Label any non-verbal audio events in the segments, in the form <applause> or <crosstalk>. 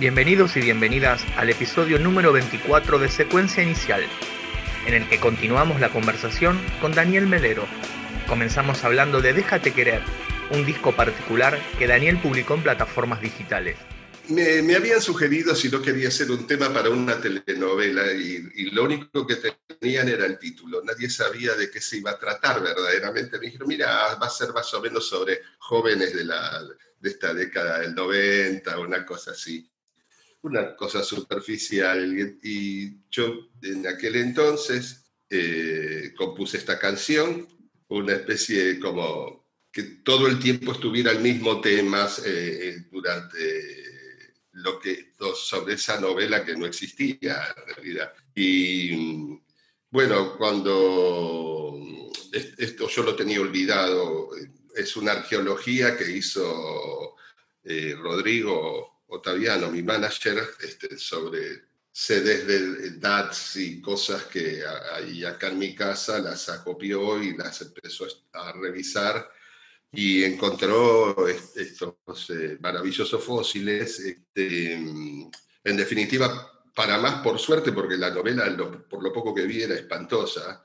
Bienvenidos y bienvenidas al episodio número 24 de Secuencia Inicial, en el que continuamos la conversación con Daniel Melero. Comenzamos hablando de Déjate Querer, un disco particular que Daniel publicó en plataformas digitales. Me, habían sugerido si no quería hacer un tema para una telenovela y, lo único que tenían era el título. Nadie sabía de qué se iba a tratar verdaderamente. Me dijeron, mira, va a ser más o menos sobre jóvenes de, la, de esta década del 90, una cosa así una cosa superficial. Y yo en aquel entonces eh, compuse esta canción, una especie como que todo el tiempo estuviera el mismo tema eh, eh, durante lo que sobre esa novela que no existía en realidad. Y bueno, cuando esto yo lo tenía olvidado, es una arqueología que hizo Rodrigo Otaviano, mi manager, este, sobre sedes de DATS y cosas que ahí acá en mi casa las acopió y las empezó a revisar y encontró estos eh, maravillosos fósiles. Este, en definitiva, para más por suerte, porque la novela, por lo poco que vi, era espantosa,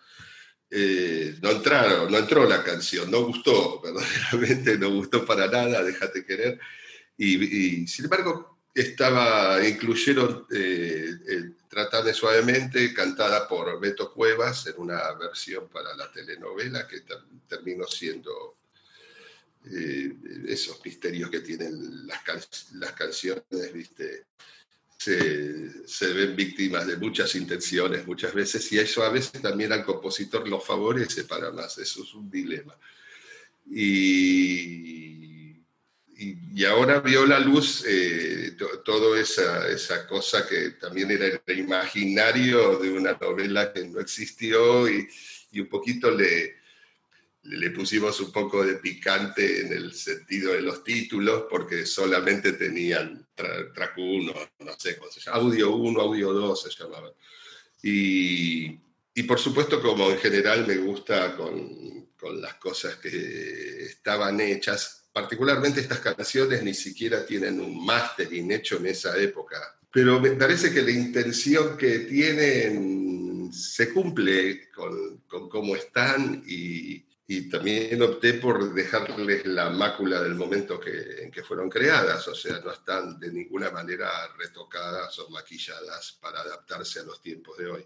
eh, no entraron, no entró la canción, no gustó, <laughs> verdaderamente no gustó para nada, déjate querer. Y, sin embargo, estaba, incluyeron eh, Suavemente, cantada por Beto Cuevas en una versión para la telenovela que terminó siendo eh, esos misterios que tienen las, las canciones, ¿viste? Se, se, ven víctimas de muchas intenciones muchas veces y eso a veces también al compositor lo favorece para más, eso es un dilema. Y y, ahora vio la luz eh, toda esa, esa, cosa que también era el imaginario de una novela que no existió y, y un poquito le, le pusimos un poco de picante en el sentido de los títulos porque solamente tenían track 1, no sé cómo se llama, audio 1, audio 2 se llamaba. Y, y por supuesto como en general me gusta con, con las cosas que estaban hechas, particularmente estas canciones ni siquiera tienen un mastering hecho en esa época. Pero me parece que la intención que tienen se cumple con, con cómo están y, y, también opté por dejarles la mácula del momento que, en que fueron creadas, o sea, no están de ninguna manera retocadas o maquilladas para adaptarse a los tiempos de hoy.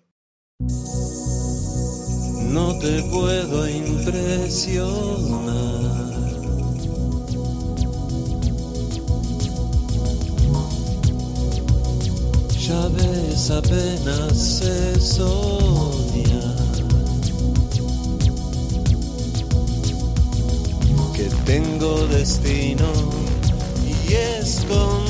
No te puedo impresionar ves apenas se soña que tengo destino y es contigo.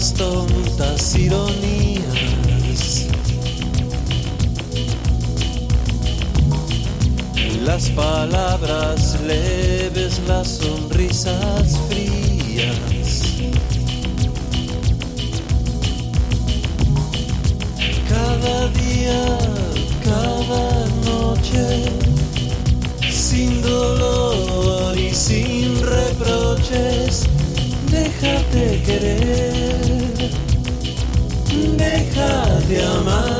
Tontas ironías. Las palabras leves, las sonrisas frías. Cada día, cada noche, sin dolor y sin reproches déjate querer, déjate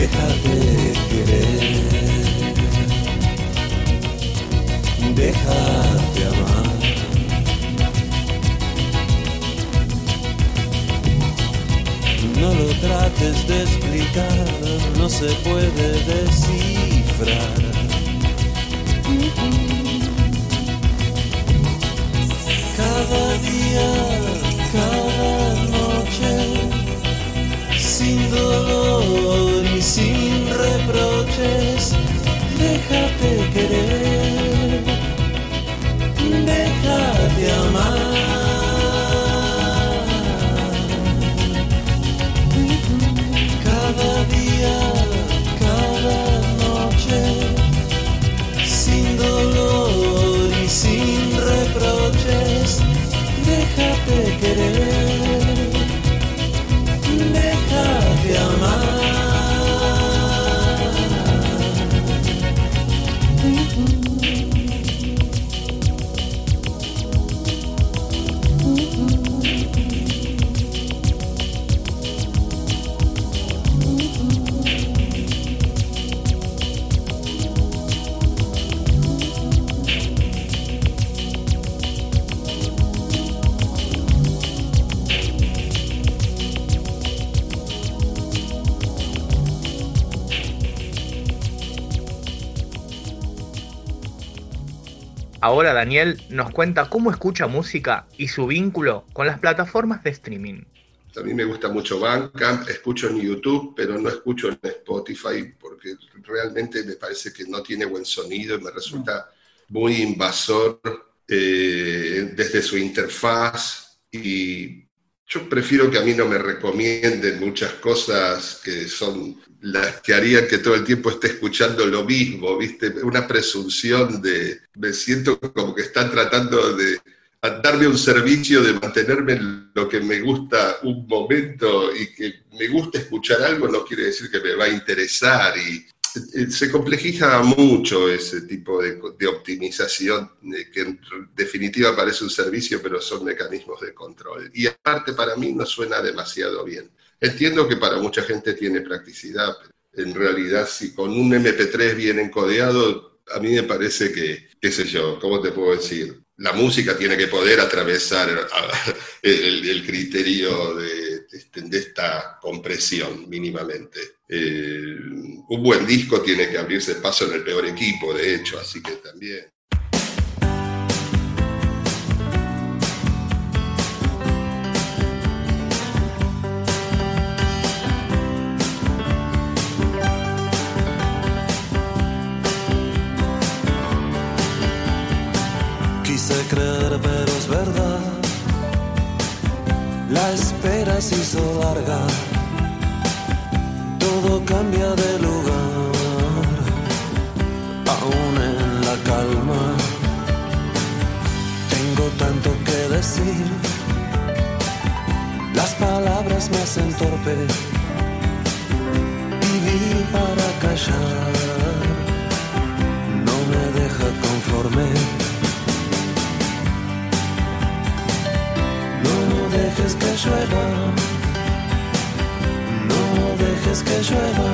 Déjate querer, déjate amar. No lo trates de explicar, no se puede descifrar. Cada día, cada día sin dolor y sin reproches, déjate querer, déjate amar. Cada noche, sin dolor Ahora Daniel nos cuenta cómo escucha música y su vínculo con las plataformas de streaming. A mí me gusta mucho Bandcamp, escucho en YouTube, pero no escucho en Spotify porque realmente me parece que no tiene buen sonido y me resulta muy invasor eh, desde su interfaz y yo prefiero que a mí no me recomienden muchas cosas que son las que harían que todo el tiempo esté escuchando lo mismo, ¿viste? Una presunción de, me siento como que están tratando de darme un servicio, de mantenerme en lo que me gusta un momento y que me gusta escuchar algo no quiere decir que me va a interesar y se complejiza mucho ese tipo de, optimización, eh, que en definitiva parece un servicio, pero son mecanismos de control. Y aparte para mí no suena demasiado bien. Entiendo que para mucha gente tiene practicidad, en realidad si con un MP3 bien encodeado, a mí me parece que, qué sé yo, ¿cómo te puedo decir? La música tiene que poder atravesar a- el, el criterio de, este, de esta compresión mínimamente. Eh, un buen disco tiene que abrirse paso en el peor equipo, de hecho, así que también. Cambia de lugar. Aún en la calma. Tengo tanto que decir. Las palabras me hacen torpe. Viví para callar. No me deja conforme. No dejes que llueva, dejes que llueva,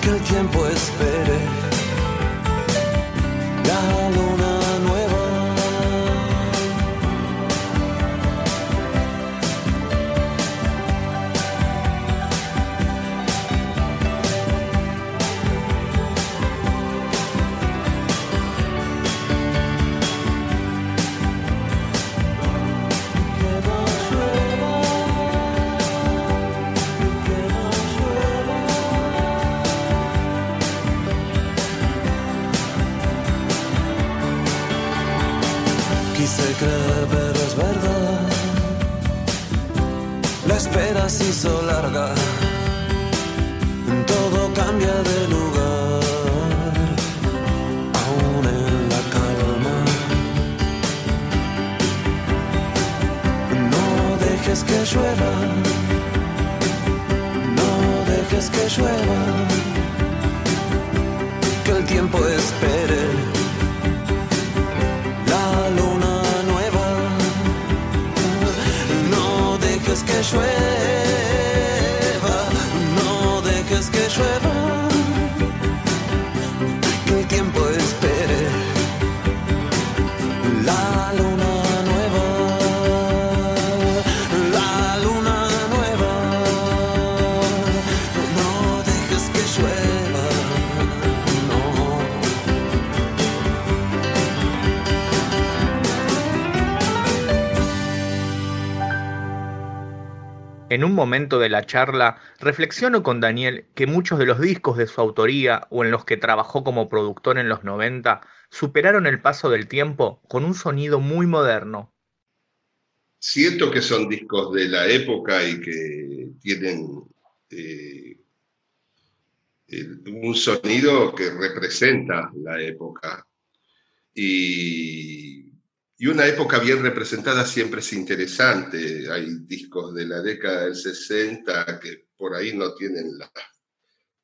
que el tiempo espere. La luna hizo larga. Todo cambia de lugar. Aún en la calma. No dejes que llueva. En un momento de la charla, reflexiono con Daniel que muchos de los discos de su autoría o en los que trabajó como productor en los 90 superaron el paso del tiempo con un sonido muy moderno. Siento que son discos de la época y que tienen eh, un sonido que representa la época. Y y una época bien representada siempre es interesante. Hay discos de la década del 60 que por ahí no tienen las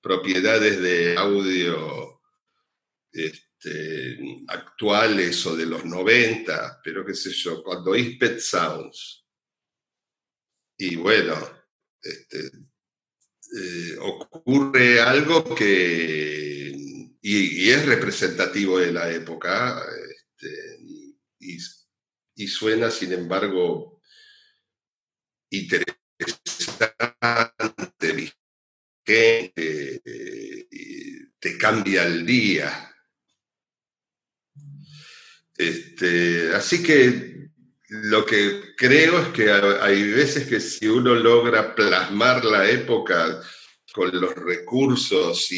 propiedades de audio este, actuales o de los 90, pero qué sé yo, cuando oís Pet Sounds. Y bueno, este, eh, ocurre algo que, y, es representativo de la época, este, y, suena, sin embargo, interesante, que te cambia el día. Este, así que lo que creo es que hay veces que si uno logra plasmar la época con los recursos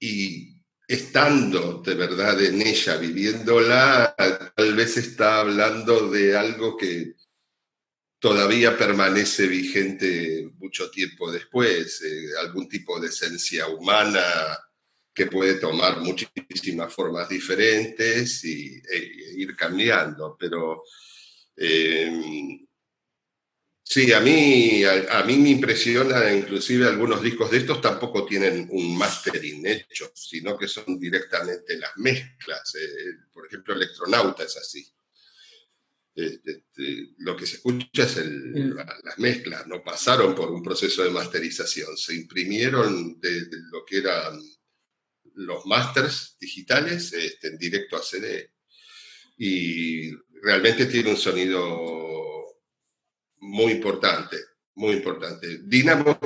y estando de verdad en ella, viviéndola, tal vez está hablando de algo que todavía permanece vigente mucho tiempo después, eh, algún tipo de esencia humana que puede tomar muchísimas formas diferentes y, e, ir cambiando, pero eh, Sí, a mí, a, mí me impresiona, inclusive algunos discos de estos tampoco tienen un mastering hecho, sino que son directamente las mezclas. Eh, por ejemplo, Electronauta es así. Este, este, lo que se escucha es las mezclas, no pasaron por un proceso de masterización, se imprimieron de, lo que eran los masters digitales este, en directo a CD. Y realmente tiene un sonido muy importante, muy importante. Dinamo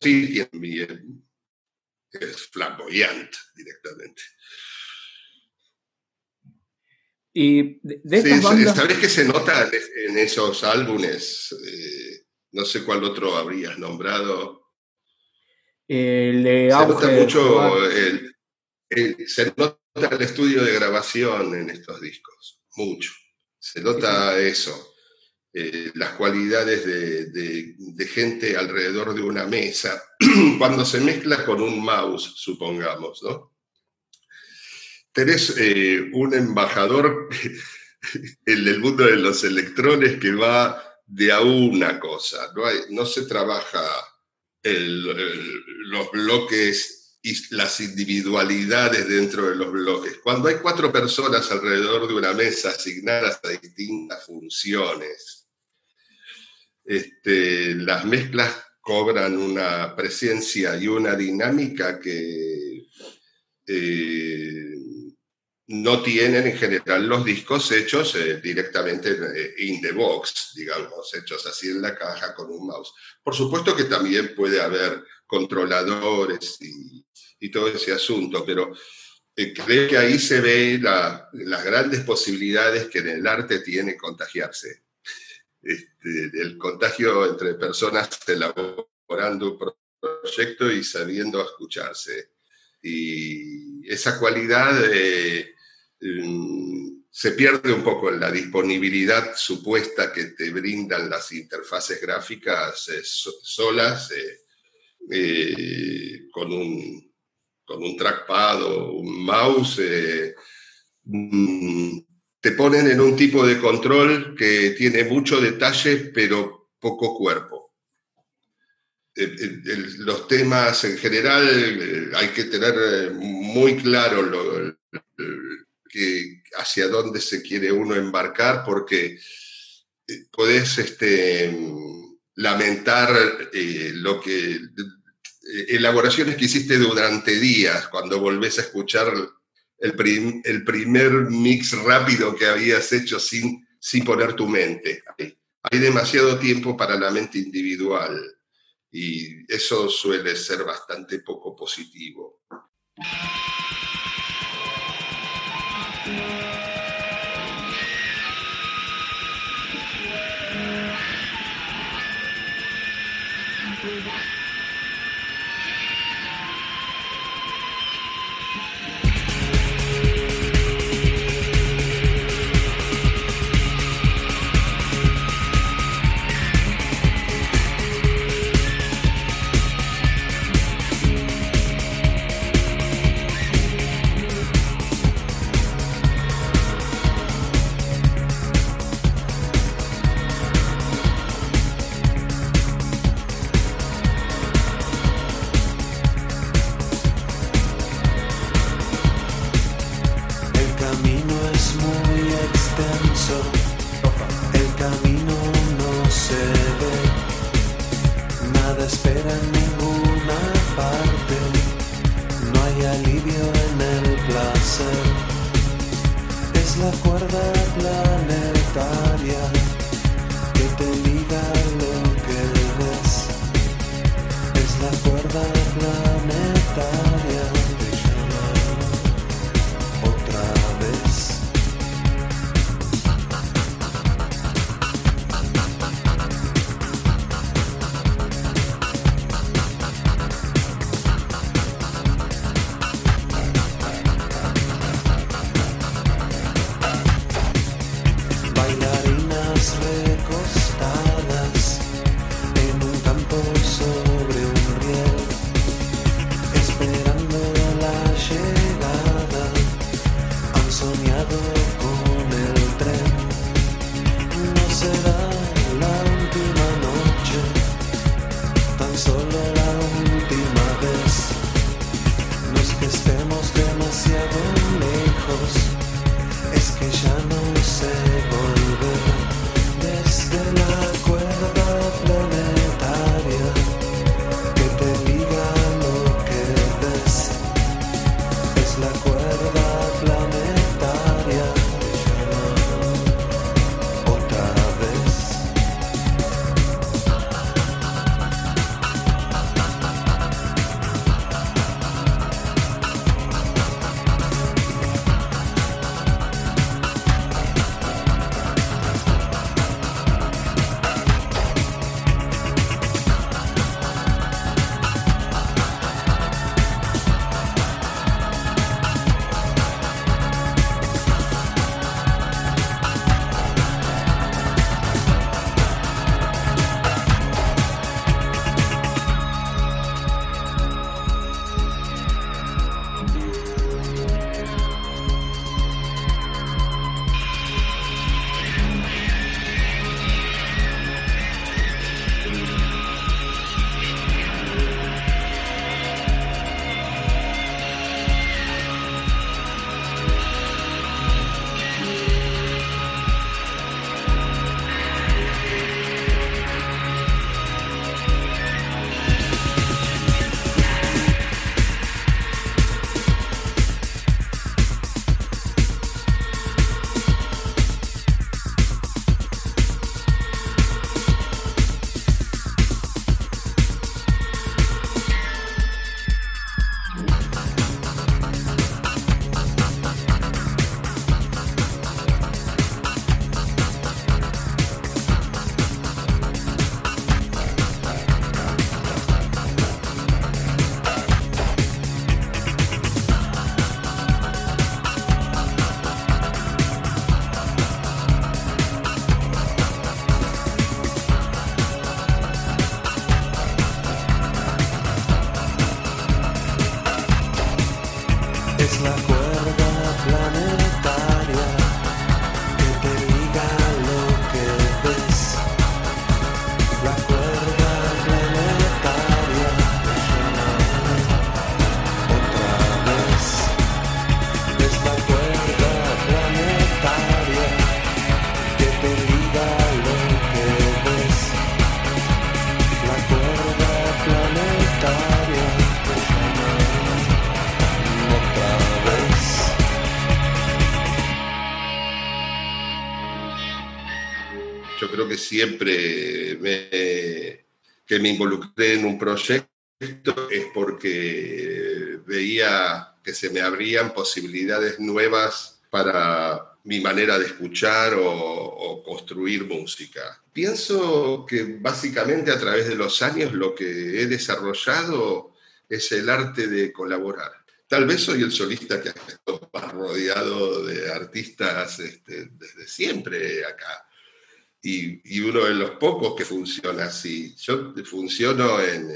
también es flamboyante directamente. Y de, ¿Sabes qué se nota en esos álbumes? Eh, no sé cuál otro habrías nombrado. El de se nota mucho el, se nota el estudio de grabación en estos discos, mucho. Se nota eso. Eh, las cualidades de, gente alrededor de una mesa, <clears throat> cuando se mezcla con un mouse, supongamos, ¿no? Tenés eh, un embajador <laughs> en el mundo de los electrones que va de a una cosa, no, no se trabaja los bloques y las individualidades dentro de los bloques. Cuando hay cuatro personas alrededor de una mesa asignadas a distintas funciones, este, las mezclas cobran una presencia y una dinámica que eh, no tienen en general los discos hechos eh, directamente eh, in the box, digamos, hechos así en la caja con un mouse. Por supuesto que también puede haber controladores y, todo ese asunto, pero creo que ahí se ve las grandes posibilidades que en el arte tiene contagiarse este, el contagio entre personas elaborando un proyecto y sabiendo escucharse. Y esa cualidad eh, mm, se pierde un poco en la disponibilidad supuesta que te brindan las interfaces gráficas eh, solas, eh, con, un, con un trackpad o un mouse. Mm, te ponen en un tipo de control que tiene mucho detalle, pero poco cuerpo. los temas en general eh, hay que tener eh, muy claro hacia dónde se quiere uno embarcar, porque eh, podés este, lamentar lo que elaboraciones que hiciste durante días cuando volvés a escuchar el, primer mix rápido que habías hecho sin, sin poner tu mente. Hay demasiado tiempo para la mente individual y eso suele ser bastante poco positivo. Siempre que me involucré en un proyecto es porque veía que se me abrían posibilidades nuevas para mi manera de escuchar o, construir música. Pienso que básicamente a través de los años lo que he desarrollado es el arte de colaborar. Tal vez soy el solista que ha estado rodeado de artistas este, desde siempre acá. Y, uno de los pocos que funciona así. Yo funciono en,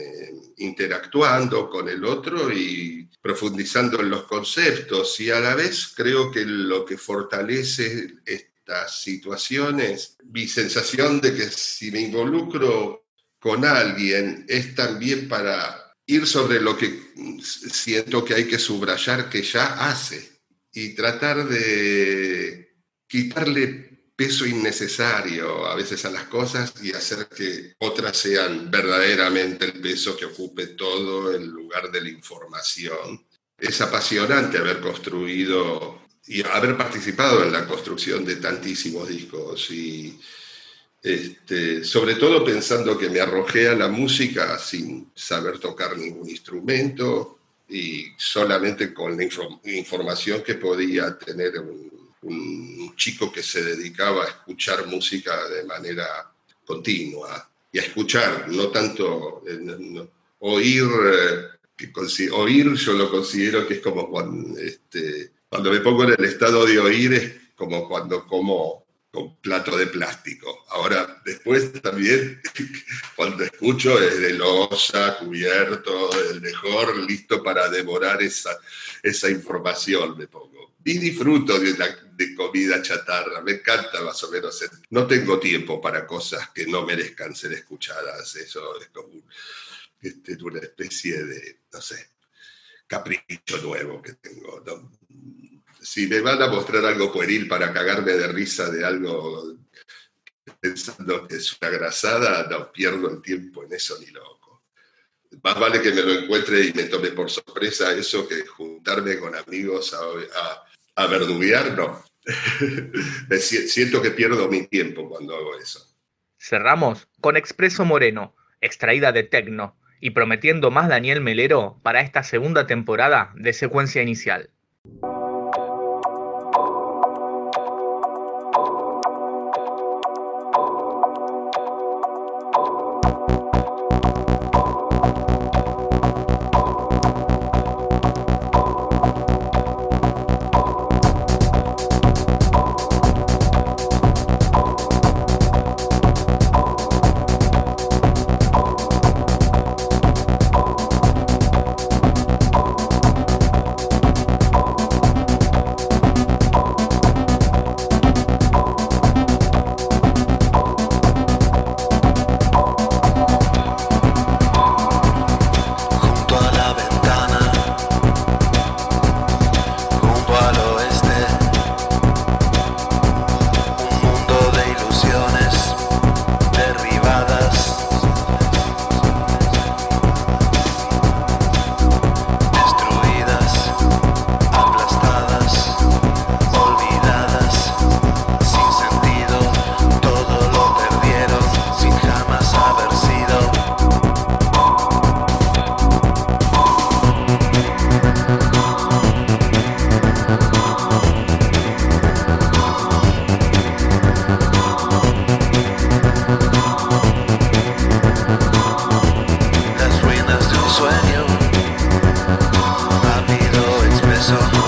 interactuando con el otro y profundizando en los conceptos y a la vez creo que lo que fortalece estas situaciones, mi sensación de que si me involucro con alguien es también para ir sobre lo que siento que hay que subrayar que ya hace y tratar de quitarle peso innecesario a veces a las cosas y hacer que otras sean verdaderamente el peso que ocupe todo el lugar de la información. Es apasionante haber construido y haber participado en la construcción de tantísimos discos y este, sobre todo pensando que me arrojé a la música sin saber tocar ningún instrumento y solamente con la información que podía tener un chico que se dedicaba a escuchar música de manera continua y a escuchar, no tanto oír, eh, oír yo lo considero que es como cuando, este, cuando me pongo en el estado de oír es como cuando como con plato de plástico. Ahora, después también, <laughs> cuando escucho es de losa, cubierto, el mejor, listo para devorar esa, esa información, me pongo y disfruto de, comida chatarra, me encanta más o menos. No tengo tiempo para cosas que no merezcan ser escuchadas, eso es como este, una especie de, no sé, capricho nuevo que tengo. Si me van a mostrar algo pueril para cagarme de risa de algo pensando que es una grasada, no pierdo el tiempo en eso ni loco. Más vale que me lo encuentre y me tome por sorpresa eso que juntarme con amigos a a no. <laughs> Siento que pierdo mi tiempo cuando hago eso. Cerramos con Expreso Moreno, extraída de Tecno, y prometiendo más Daniel Melero para esta segunda temporada de secuencia inicial. so